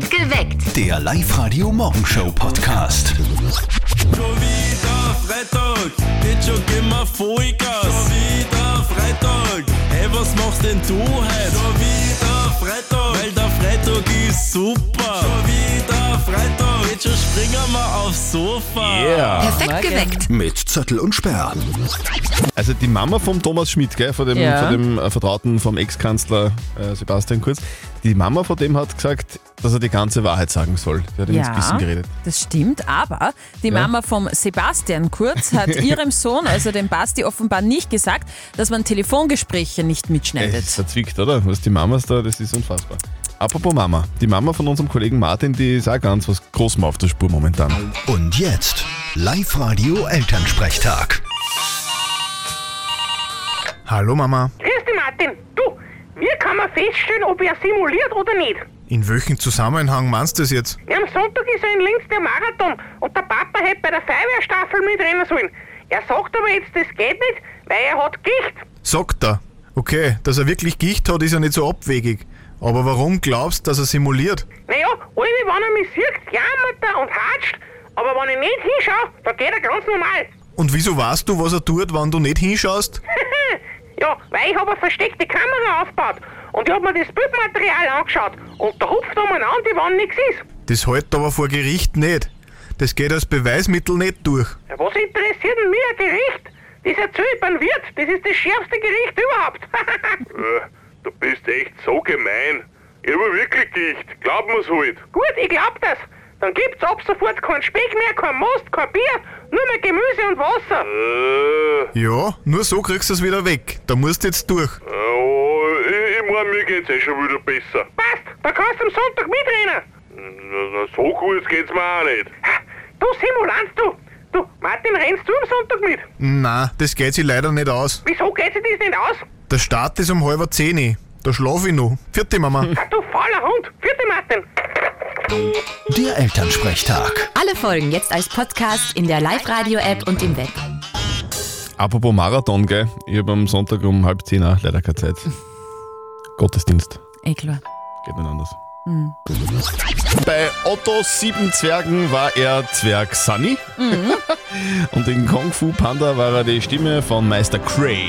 Perfekt geweckt. Der Live-Radio-Morgenshow-Podcast. Schon wieder Freitag, jetzt schon gehen wir Vollgas. Schon wieder Freitag, hey, was machst denn du heute? Schon wieder Freitag, weil der Freitag ist super. Schon wieder Freitag, jetzt schon springen wir aufs Sofa. Perfekt geweckt. Mit Zettel und Sperr. Also die Mama vom Thomas Schmidt, gell, von dem, Ja. von dem äh, Vertrauten vom Ex-Kanzler äh, Sebastian Kurz, die Mama von dem hat gesagt, dass er die ganze Wahrheit sagen soll. Die hat ihm ins Gewissen geredet. das stimmt, aber die Mama vom Sebastian Kurz hat ihrem Sohn, also dem Basti, offenbar nicht gesagt, dass man Telefongespräche nicht mitschneidet. ist verzwickt, oder? Was die Mamas da, das ist unfassbar. Apropos Mama, die Mama von unserem Kollegen Martin, die ist auch ganz was Großem auf der Spur momentan. Und jetzt Live-Radio-Elternsprechtag. Hallo Mama. Grüß dich, Martin. Du, wie kann man feststellen, ob er simuliert oder nicht? In welchem Zusammenhang meinst du das jetzt? Ja, am Sonntag ist er in Linz der Marathon und der Papa hätte bei der Feuerwehrstaffel mitrennen sollen. Er sagt aber jetzt, das geht nicht, weil er hat Gicht. Sagt er. Okay, dass er wirklich Gicht hat, ist ja nicht so abwegig. Aber warum glaubst du, dass er simuliert? Naja, alle, wenn er mich sieht, jammert er und hatscht. Aber wenn ich nicht hinschaue, dann geht er ganz normal. Und wieso weißt du, was er tut, wenn du nicht hinschaust? ja, weil ich habe eine versteckte Kamera aufgebaut und ich habe mir das Bildmaterial angeschaut und da hupft umeinander, wie wenn nichts ist. Das hält aber vor Gericht nicht. Das geht als Beweismittel nicht durch. Ja, was interessiert denn mir ein Gericht? Das erzähl ich beim Wirt, das ist das schärfste Gericht überhaupt. Äh, Du bist echt so gemein. Ich habe wirklich Gicht. Glaub mir's halt. Gut, ich glaub das. Dann gibt's ab sofort keinen Speck mehr, kein Most, kein Bier, nur mehr Gemüse und Wasser. Äh, Ja, nur so kriegst du es wieder weg. Da musst du jetzt durch. oh, mein, mir geht's eh schon wieder besser. Passt, dann kannst du am Sonntag mitrennen. Na, na, so gut geht's mir auch nicht. Ha, Du Simulant, du. Du, Martin, rennst du am Sonntag mit? Na, das geht sich leider nicht aus. Wieso geht sich das nicht aus? Der Start ist um halb zehn. Da schlaf ich noch. Vierte Mama. Du fauler Hund. Vierte Martin. Der Elternsprechtag. Alle Folgen jetzt als Podcast in der Live-Radio-App und im Web. Apropos Marathon, gell, ich habe am Sonntag um halb zehn auch leider keine Zeit. Gottesdienst. Eh klar. Geht nicht anders. Bei Otto Sieben Zwergen war er Zwerg Sunny. Und in Kung Fu Panda war er die Stimme von Meister Cray.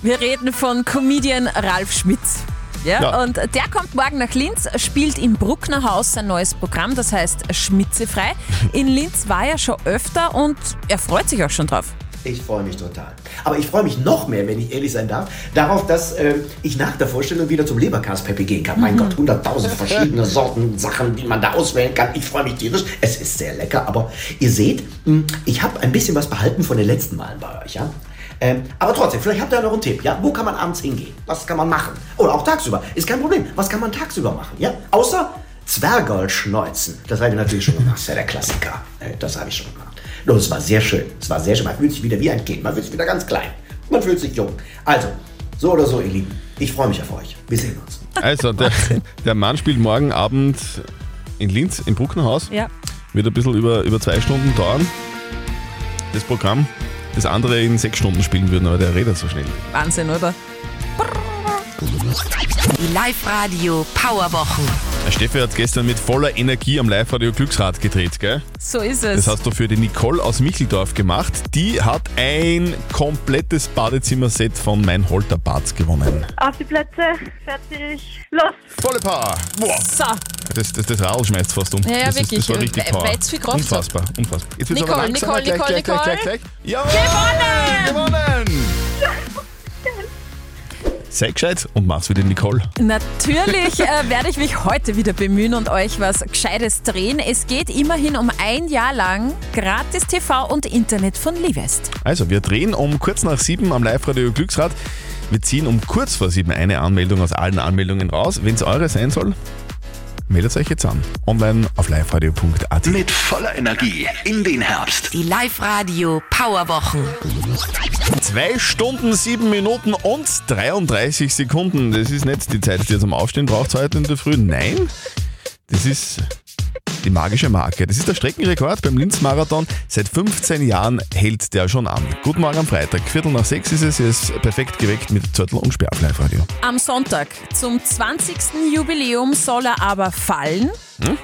Wir reden von Comedian Ralf Schmitz. Ja, Ja. Und der kommt morgen nach Linz, spielt im Bruckner Haus sein neues Programm, das heißt Schmitzefrei. In Linz war er schon öfter und er freut sich auch schon drauf. Ich freue mich total. Aber ich freue mich noch mehr, wenn ich ehrlich sein darf, darauf, dass äh, ich nach der Vorstellung wieder zum Leberkas-Pepe gehen kann. Mein Gott, hunderttausend verschiedene Sorten, Sachen, die man da auswählen kann. Ich freue mich tierisch. Es ist sehr lecker, aber ihr seht, mh, ich habe ein bisschen was behalten von den letzten Malen bei euch, ja? Ähm, aber trotzdem, vielleicht habt ihr ja noch einen Tipp, ja? Wo kann man abends hingehen? Was kann man machen? Oder auch tagsüber. Ist kein Problem. Was kann man tagsüber machen, ja? Außer Zwergol schneuzen. Das habe ich natürlich schon gemacht. Das ist ja der Klassiker. Äh, Das habe ich schon gemacht. Und es war sehr schön. Es war sehr schön. Man fühlt sich wieder wie ein Kind. Man fühlt sich wieder ganz klein. Man fühlt sich jung. Also, so oder so, ihr Lieben. Ich freue mich auf euch. Wir sehen uns. Also, der, der Mann spielt morgen Abend in Linz im Bruckner Haus. Ja. Wird ein bisschen über, über zwei Stunden dauern. Das Programm, das andere in sechs Stunden spielen würden, aber der redet so schnell. Wahnsinn, oder? Die Live-Radio Powerwochen. Steffi hat gestern mit voller Energie am Live-Radio Glücksrad gedreht, gell? So ist es. Das hast du für die Nicole aus Micheldorf gemacht. Die hat ein komplettes Badezimmerset von Mein Holter Bads gewonnen. Auf die Plätze, fertig, los! Volle Power! Boah. so, Das, das, das Radl schmeißt fast um. Ja, ja, das, ist, wirklich. das war richtig Weil- Power. weil's viel Kraft hat. unfassbar, unfassbar. Jetzt wird's Nicole, aber langsamer. Nicole, gleich, Nicole, gleich, gleich, Nicole. gleich, gleich. Jawohl! Gewonnen! Sei gescheit und mach's wie die Nicole. Natürlich äh, werde ich mich heute wieder bemühen und euch was Gescheites drehen. Es geht immerhin um ein Jahr lang gratis TV und Internet von Livest. Also, wir drehen um kurz nach sieben am Live-Radio Glücksrad. Wir ziehen um kurz vor sieben eine Anmeldung aus allen Anmeldungen raus. Wenn es eure sein soll, meldet euch jetzt an. Online auf liveradio.at. Mit voller Energie in den Herbst. Die Live-Radio Powerwochen. Zwei Stunden, sieben Minuten und 33 Sekunden. Das ist nicht die Zeit, die ihr zum Aufstehen braucht heute in der Früh. Nein, das ist die magische Marke. Das ist der Streckenrekord beim Linz-Marathon. Seit 15 Jahren hält der schon an. Guten Morgen am Freitag, Viertel nach sechs ist es. Er ist perfekt geweckt mit Zörtel und Sperr auf Live-Radio. Am Sonntag zum 20. Jubiläum soll er aber fallen.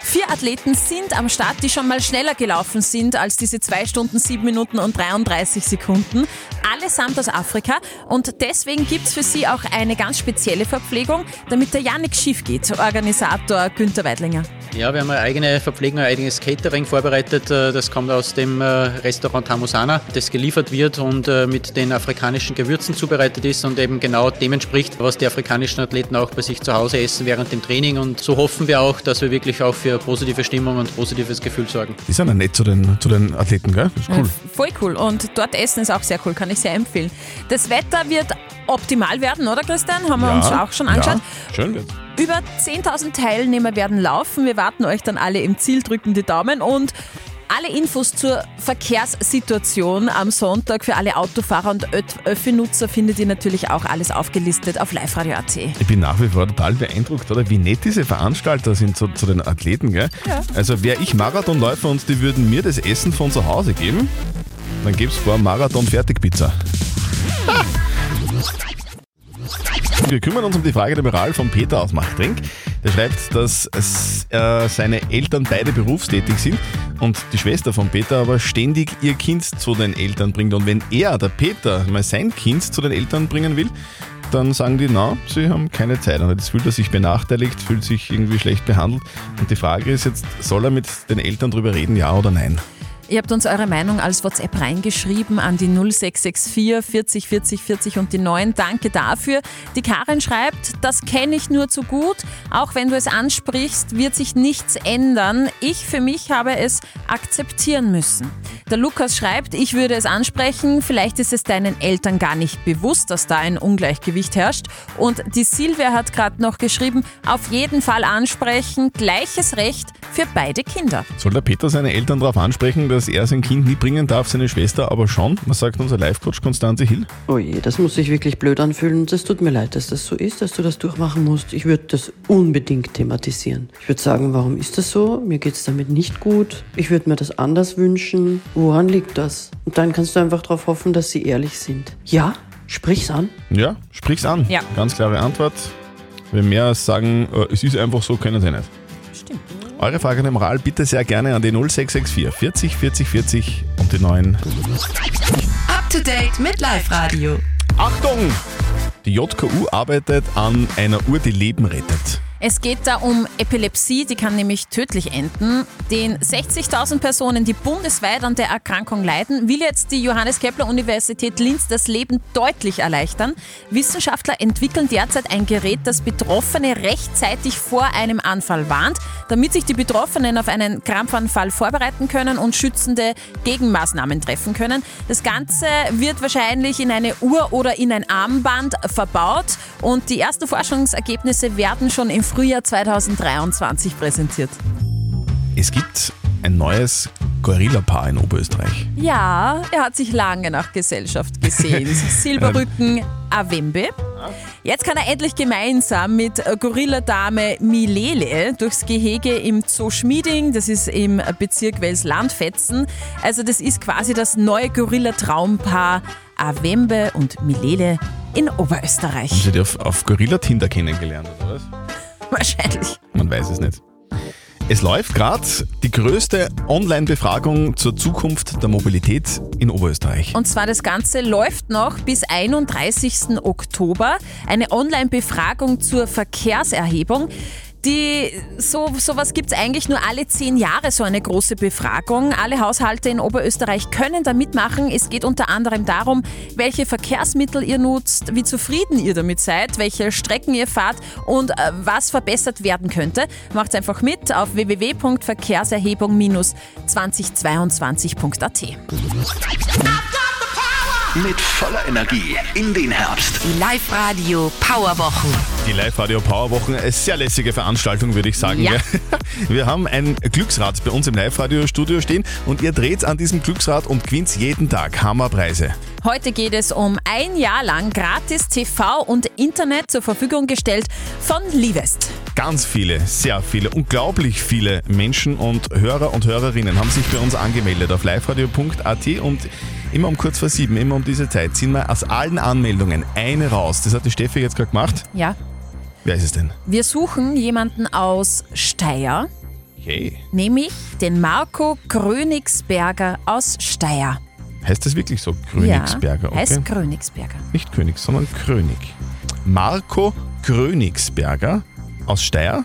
Vier Athleten sind am Start, die schon mal schneller gelaufen sind als diese 2 Stunden, 7 Minuten und 33 Sekunden. Allesamt aus Afrika. Und deswegen gibt es für sie auch eine ganz spezielle Verpflegung, damit der ja nichts schief geht. Organisator Günther Weidlinger. Ja, wir haben eine eigene Verpflegung, ein eigenes Catering vorbereitet. Äh, Das kommt aus dem äh, Restaurant Hamusana, das geliefert wird und äh, mit den afrikanischen Gewürzen zubereitet ist und eben genau dem entspricht, was die afrikanischen Athleten auch bei sich zu Hause essen während dem Training. Und so hoffen wir auch, dass wir wirklich auch für positive Stimmung und positives Gefühl sorgen. Die sind ja nett zu den, zu den Athleten, gell? Das ist cool. Voll cool. Und dort essen ist auch sehr cool, kann ich sehr empfehlen. Das Wetter wird optimal werden, oder Christian? Haben wir uns auch schon angeschaut. Ja, schön wird. Über 10.000 Teilnehmer werden laufen. Wir warten euch dann alle im Ziel, drücken die Daumen und alle Infos zur Verkehrssituation am Sonntag für alle Autofahrer und Öffi-Nutzer findet ihr natürlich auch alles aufgelistet auf liveradio.at. Ich bin nach wie vor total beeindruckt, oder? Wie nett diese Veranstalter sind zu, zu den Athleten, gell? Ja. Also wäre ich Marathonläufer und die würden mir das Essen von zu Hause geben, dann gäbe es vor Marathon Fertigpizza. Wir kümmern uns um die Frage der Moral von Peter aus Machtring. Der schreibt, dass äh, seine Eltern beide berufstätig sind und die Schwester von Peter aber ständig ihr Kind zu den Eltern bringt. Und wenn er, der Peter, mal sein Kind zu den Eltern bringen will, dann sagen die, na, sie haben keine Zeit. Und jetzt fühlt er sich benachteiligt, fühlt sich irgendwie schlecht behandelt. Und die Frage ist jetzt, soll er mit den Eltern drüber reden, ja oder nein? Ihr habt uns eure Meinung als WhatsApp reingeschrieben an die 0664 40 40 40 und die 9. Danke dafür. Die Karin schreibt, das kenne ich nur zu gut. Auch wenn du es ansprichst, wird sich nichts ändern. Ich für mich habe es akzeptieren müssen. Der Lukas schreibt, ich würde es ansprechen. Vielleicht ist es deinen Eltern gar nicht bewusst, dass da ein Ungleichgewicht herrscht. Und die Silvia hat gerade noch geschrieben, auf jeden Fall ansprechen. Gleiches Recht für beide Kinder. Soll der Peter seine Eltern darauf ansprechen, dass er sein Kind nie bringen darf, seine Schwester aber schon? Was sagt unser Live-Coach Konstanze Hill? Oh je, das muss sich wirklich blöd anfühlen. Das tut mir leid, dass das so ist, dass du das durchmachen musst. Ich würde das unbedingt thematisieren. Ich würde sagen, warum ist das so? Mir geht's damit nicht gut. Ich würde mir das anders wünschen. Woran liegt das? Und dann kannst du einfach darauf hoffen, dass sie ehrlich sind. Ja, sprich's an. Ja, sprich's an. Ja. Ganz klare Antwort. Wenn mehr sagen, äh, es ist einfach so, können sie nicht. Eure Frage der Moral bitte sehr gerne an die 0664 40 40 40 und die 9. Up to date mit Live Radio. Achtung! Die JKU arbeitet an einer Uhr, die Leben rettet. Es geht da um Epilepsie, die kann nämlich tödlich enden. Den 60.000 Personen, die bundesweit an der Erkrankung leiden, will jetzt die Johannes Kepler Universität Linz das Leben deutlich erleichtern. Wissenschaftler entwickeln derzeit ein Gerät, das Betroffene rechtzeitig vor einem Anfall warnt, damit sich die Betroffenen auf einen Krampfanfall vorbereiten können und schützende Gegenmaßnahmen treffen können. Das Ganze wird wahrscheinlich in eine Uhr oder in ein Armband verbaut und die ersten Forschungsergebnisse werden schon im Frühjahr 2023 präsentiert. Es gibt ein neues Gorilla-Paar in Oberösterreich. Ja, er hat sich lange nach Gesellschaft gesehen. Silberrücken Avembe. Jetzt kann er endlich gemeinsam mit Gorilladame Milele durchs Gehege im Zoo Schmieding, das ist im Bezirk Wels-Landfetzen. Also das ist quasi das neue Gorilla-Traumpaar Avembe und Milele in Oberösterreich. Haben Sie die auf, auf Gorilla-Tinder kennengelernt, oder was? Wahrscheinlich. Man weiß es nicht. Es läuft gerade die größte Online-Befragung zur Zukunft der Mobilität in Oberösterreich. Und zwar das Ganze läuft noch bis 31. Oktober. Eine Online-Befragung zur Verkehrserhebung. Die, so, sowas gibt es eigentlich nur alle zehn Jahre, so eine große Befragung. Alle Haushalte in Oberösterreich können da mitmachen. Es geht unter anderem darum, welche Verkehrsmittel ihr nutzt, wie zufrieden ihr damit seid, welche Strecken ihr fahrt und äh, was verbessert werden könnte. Macht einfach mit auf www.verkehrserhebung-2022.at. Mit voller Energie in den Herbst. Die Live Radio Powerwochen. Die Live-Radio Powerwochen, eine sehr lässige Veranstaltung, würde ich sagen. Ja. Wir haben ein Glücksrad bei uns im Live-Radio-Studio stehen und ihr dreht an diesem Glücksrad und gewinnt jeden Tag Hammerpreise. Heute geht es um ein Jahr lang gratis TV und Internet zur Verfügung gestellt von Livest. Ganz viele, sehr viele, unglaublich viele Menschen und Hörer und Hörerinnen haben sich bei uns angemeldet auf liveradio.at und immer um kurz vor sieben, immer um diese Zeit, ziehen wir aus allen Anmeldungen eine raus. Das hat die Steffi jetzt gerade gemacht. Ja. Wer ist es denn? Wir suchen jemanden aus Steyr, Okay. nämlich den Marco Grönigsberger aus Steyr. Heißt das wirklich so? Königsberger, Ja, heißt okay. Grönigsberger. Nicht König, sondern König. Marco Königsberger aus Steyr.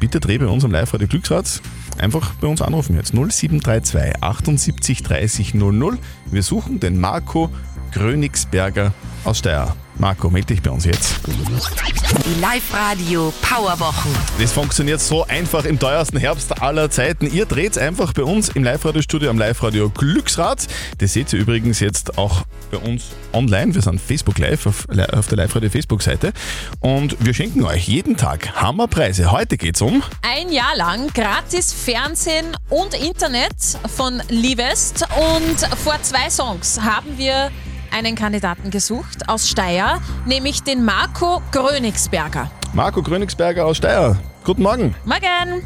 Bitte dreh bei uns am Live-Radio Glücksrad. Einfach bei uns anrufen jetzt. 0732 78 30 00. Wir suchen den Marco Königsberger aus Steyr. Marco, melde dich bei uns jetzt. Die Live-Radio Powerwochen. Das funktioniert so einfach im teuersten Herbst aller Zeiten. Ihr dreht einfach bei uns im Live-Radio-Studio am Live-Radio Glücksrad. Das seht ihr übrigens jetzt auch bei uns online. Wir sind Facebook Live auf, auf der Live-Radio Facebook-Seite. Und wir schenken euch jeden Tag Hammerpreise. Heute geht's um Ein Jahr lang gratis Fernsehen und Internet von Livest. Und vor zwei Songs haben wir einen Kandidaten gesucht aus Steyr, nämlich den Marco Grönigsberger. Marco Königsberger aus Steyr. Guten Morgen. Morgen!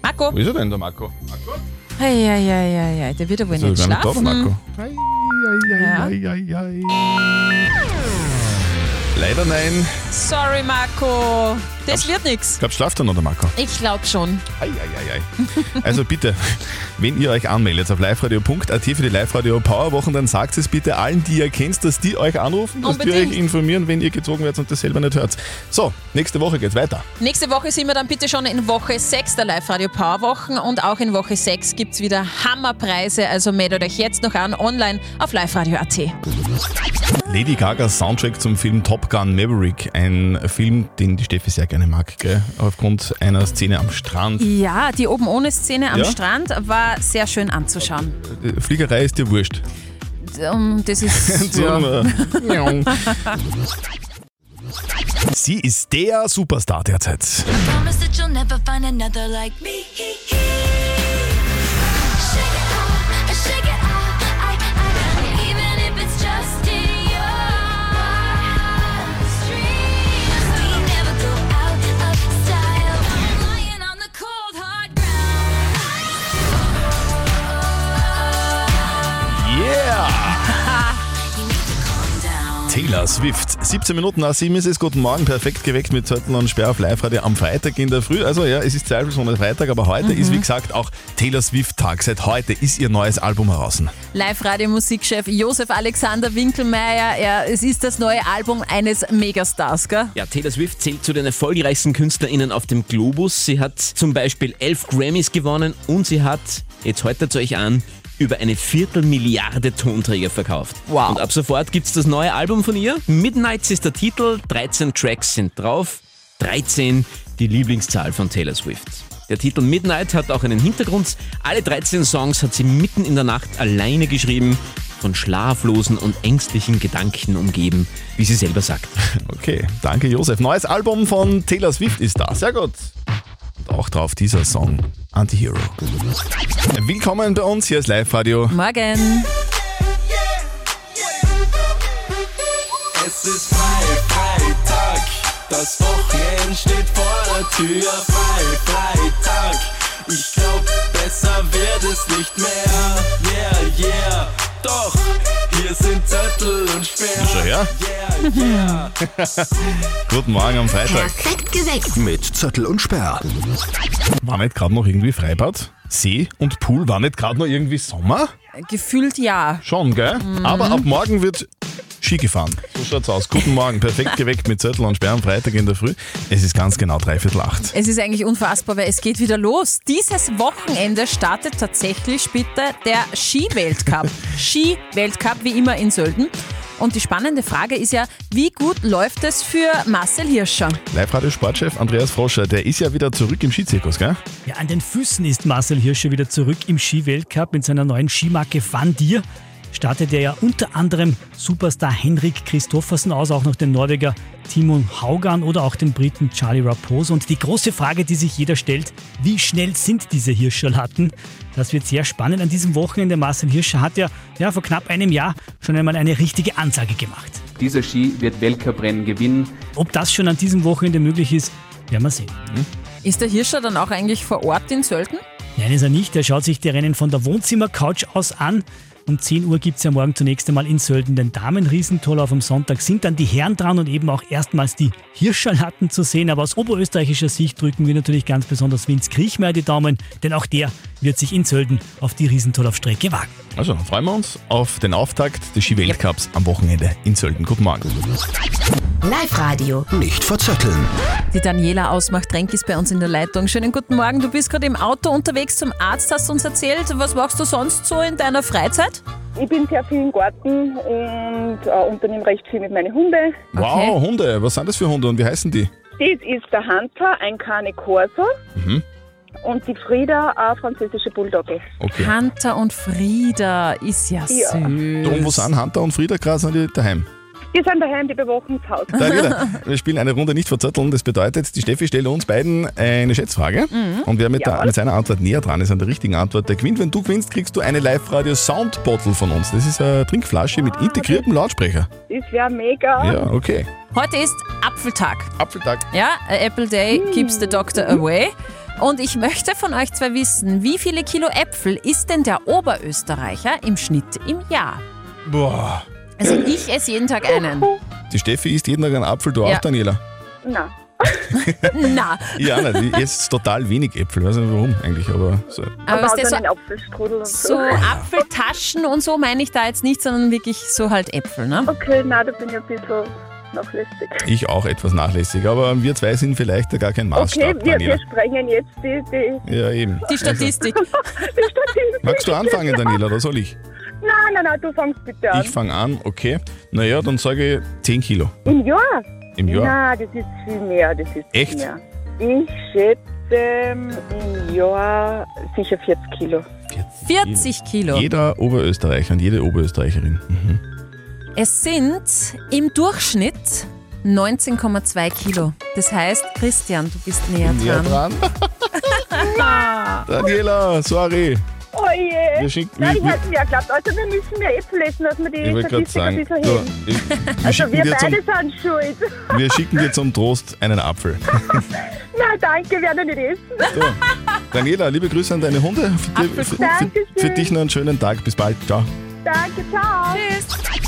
Marco? Wo ist er denn, der Marco? Eieieiei, der wird ja wohl Ist er nicht gar nicht da, schlafen. Marco? Ja. Leider nein. Sorry, Marco. Das wird nichts. Glaubst du, schlaft er noch, der Marco? Ich glaube schon. Eieiei. Also bitte, wenn ihr euch anmeldet auf liveradio.at für die Live-Radio Powerwochen, dann sagt es bitte allen, die ihr kennt, dass die euch anrufen, dass wir Unbedingt. euch informieren, wenn ihr gezogen werdet und das selber nicht hört. So, nächste Woche geht's weiter. Nächste Woche sind wir dann bitte schon in Woche 6 der Live-Radio Powerwochen und auch in Woche 6 gibt es wieder Hammerpreise. Also meldet euch jetzt noch an online auf liveradio.at. Lady Gagas Soundtrack zum Film Top Gun Maverick, ein Film, den die Steffi sehr gerne mag, gell? aufgrund einer Szene am Strand. Ja, die oben ohne Szene am Ja? Strand war sehr schön anzuschauen. Äh, Fliegerei ist dir wurscht. Das ist. ja. Ja. Sie ist der Superstar derzeit. Promise that you'll never find another like me. Taylor Swift. 17 Minuten nach 7 ist es. Guten Morgen, perfekt geweckt mit Zettel und Sperr auf Live-Radio am Freitag in der Früh. Also ja, es ist zweifelsohne Freitag, aber heute ist wie gesagt auch Taylor Swift-Tag. Seit heute ist ihr neues Album heraus. Live-Radio-Musikchef Josef Alexander Winkelmeier. Ja, es ist das neue Album eines Megastars, gell? Ja, Taylor Swift zählt zu den erfolgreichsten KünstlerInnen auf dem Globus. Sie hat zum Beispiel elf Grammys gewonnen und sie hat, jetzt haltet euch an, über eine Viertelmilliarde Tonträger verkauft. Wow. Und ab sofort gibt's das neue Album von ihr. Midnights ist der Titel, 13 Tracks sind drauf. 13 die Lieblingszahl von Taylor Swift. Der Titel Midnight hat auch einen Hintergrund. Alle 13 Songs hat sie mitten in der Nacht alleine geschrieben, von schlaflosen und ängstlichen Gedanken umgeben, wie sie selber sagt. Okay, danke Josef. Neues Album von Taylor Swift ist da. Sehr gut. Auch drauf dieser Song Anti-Hero. Willkommen bei uns, hier ist Live-Radio. Morgen. Es ist frei, Freitag. Das Wochenende steht vor der Tür. Frei, Freitag. Ich glaub, besser wird es nicht mehr. Yeah, yeah. Doch, hier sind Zettel und Sperr. Schau her. Yeah, yeah. Guten Morgen am Freitag. Perfekt geweckt. Mit Zettel und Sperr. War nicht gerade noch irgendwie Freibad? See und Pool war nicht gerade noch irgendwie Sommer? Gefühlt ja. Schon, gell? Mhm. Aber ab morgen wird Ski gefahren. So schaut's aus. Guten Morgen, perfekt geweckt mit Zettel und Sperr am Freitag in der Früh. Es ist ganz genau dreiviertel acht. Es ist eigentlich unfassbar, weil es geht wieder los. Dieses Wochenende startet tatsächlich bitte der Ski-Weltcup. Ski-Weltcup wie immer in Sölden. Und die spannende Frage ist ja, wie gut läuft es für Marcel Hirscher? Live-Radio-Sportchef Andreas Froscher, der ist ja wieder zurück im Skizirkus, gell? Ja, an den Füßen ist Marcel Hirscher wieder zurück im Skiweltcup mit seiner neuen Skimarke Van Dier. Startet er ja unter anderem Superstar Henrik Christoffersen aus, auch noch den Norweger Timon Haugan oder auch den Briten Charlie Raposo. Und die große Frage, die sich jeder stellt, wie schnell sind diese Hirscherlatten? Das wird sehr spannend an diesem Wochenende. Marcel Hirscher hat ja, ja vor knapp einem Jahr schon einmal eine richtige Ansage gemacht. dieser Ski wird Weltcuprennen gewinnen. Ob das schon an diesem Wochenende möglich ist, werden wir sehen. Ist der Hirscher dann auch eigentlich vor Ort in Sölden? Nein, ist er nicht. Er schaut sich die Rennen von der Wohnzimmercouch aus an. Um 10 Uhr gibt es ja morgen zunächst einmal in Sölden den Damen-Riesentorlauf. Am Sonntag sind dann die Herren dran und eben auch erstmals die Hirschschalatten zu sehen. Aber aus oberösterreichischer Sicht drücken wir natürlich ganz besonders Vince Kriechmeier die Daumen, denn auch der wird sich in Sölden auf die Riesentorlaufstrecke wagen. Also freuen wir uns auf den Auftakt des Ski-Weltcups am Wochenende in Sölden. Guten Morgen. Live-Radio. Nicht verzetteln. Die Daniela aus Machtrenk ist bei uns in der Leitung. Schönen guten Morgen. Du bist gerade im Auto unterwegs zum Arzt, hast du uns erzählt. Was machst du sonst so in deiner Freizeit? Ich bin sehr viel im Garten und äh, unternehme recht viel mit meinen Hunden. Wow, Hunde. Was sind das für Hunde und wie heißen die? Das ist der Hunter, ein Cane Corso Mhm. Und die Frieda, eine französische Bulldogge. Okay. Hunter und Frieda ist ja, Ja. süß. Da, wo sind Hunter und Frieda gerade, sind die daheim? Die sind daheim, die bewachen das Haus. Daniela, wir spielen eine Runde nicht verzötteln. Das bedeutet, die Steffi stellt uns beiden eine Schätzfrage. Mhm. Und wer mit, der, mit seiner Antwort näher dran ist an der richtigen Antwort, der gewinnt. Wenn du gewinnst, kriegst du eine Live-Radio Sound Bottle von uns. Das ist eine Trinkflasche mit integriertem Lautsprecher. Das wäre mega. Ja, okay. Heute ist Apfeltag. Apfeltag. Ja, a Apple Day keeps the doctor away. Und ich möchte von euch zwei wissen, wie viele Kilo Äpfel isst denn der Oberösterreicher im Schnitt im Jahr? Boah. Also ich esse jeden Tag einen. Die Steffi isst jeden Tag einen Apfel, du Ja. auch, Daniela? Na. Na, Ja, nein, die isst total wenig Äpfel. Ich weiß nicht warum eigentlich, aber so. aber ist so, einen Apfelstrudel und so. so Apfeltaschen und so meine ich da jetzt nicht, sondern wirklich so halt Äpfel, ne? Okay, na, da bin ich ein bisschen nachlässig. Ich auch etwas nachlässig, aber wir zwei sind vielleicht gar kein Maßstab, Okay, wir, wir sprengen jetzt die, die, Ja, eben. Die Statistik. die Statistik. Magst du anfangen, Daniela, oder soll ich? Nein, nein, nein, du fangst bitte an. Ich fange an, okay. Naja, dann sage ich 10 Kilo Im Jahr? im Jahr. Nein, das ist viel mehr. Das ist Echt? Viel mehr. Ich schätze ähm, im Jahr sicher 40 Kilo. 40 Kilo. Jeder Oberösterreicher und jede Oberösterreicherin. Mhm. Es sind im Durchschnitt 19,2 Kilo. Das heißt, Christian, du bist näher Näher dran. dran. Daniela, sorry. Oh je. Wir schicken- Nein, wir- ich hätte mir geglaubt. Also wir müssen mehr Äpfel essen, dass wir die Ich wollte gerade Statistik ein sagen, bisschen du, heben. ich, wir, Also schicken wir dir zum, beide sind schuld. wir schicken dir zum Trost einen Apfel. Nein, danke, werde nicht essen. So. Daniela, liebe Grüße an deine Hunde. Für, dir- für, für, für dich noch einen schönen Tag. Bis bald. Ciao. Danke, ciao. Tschüss.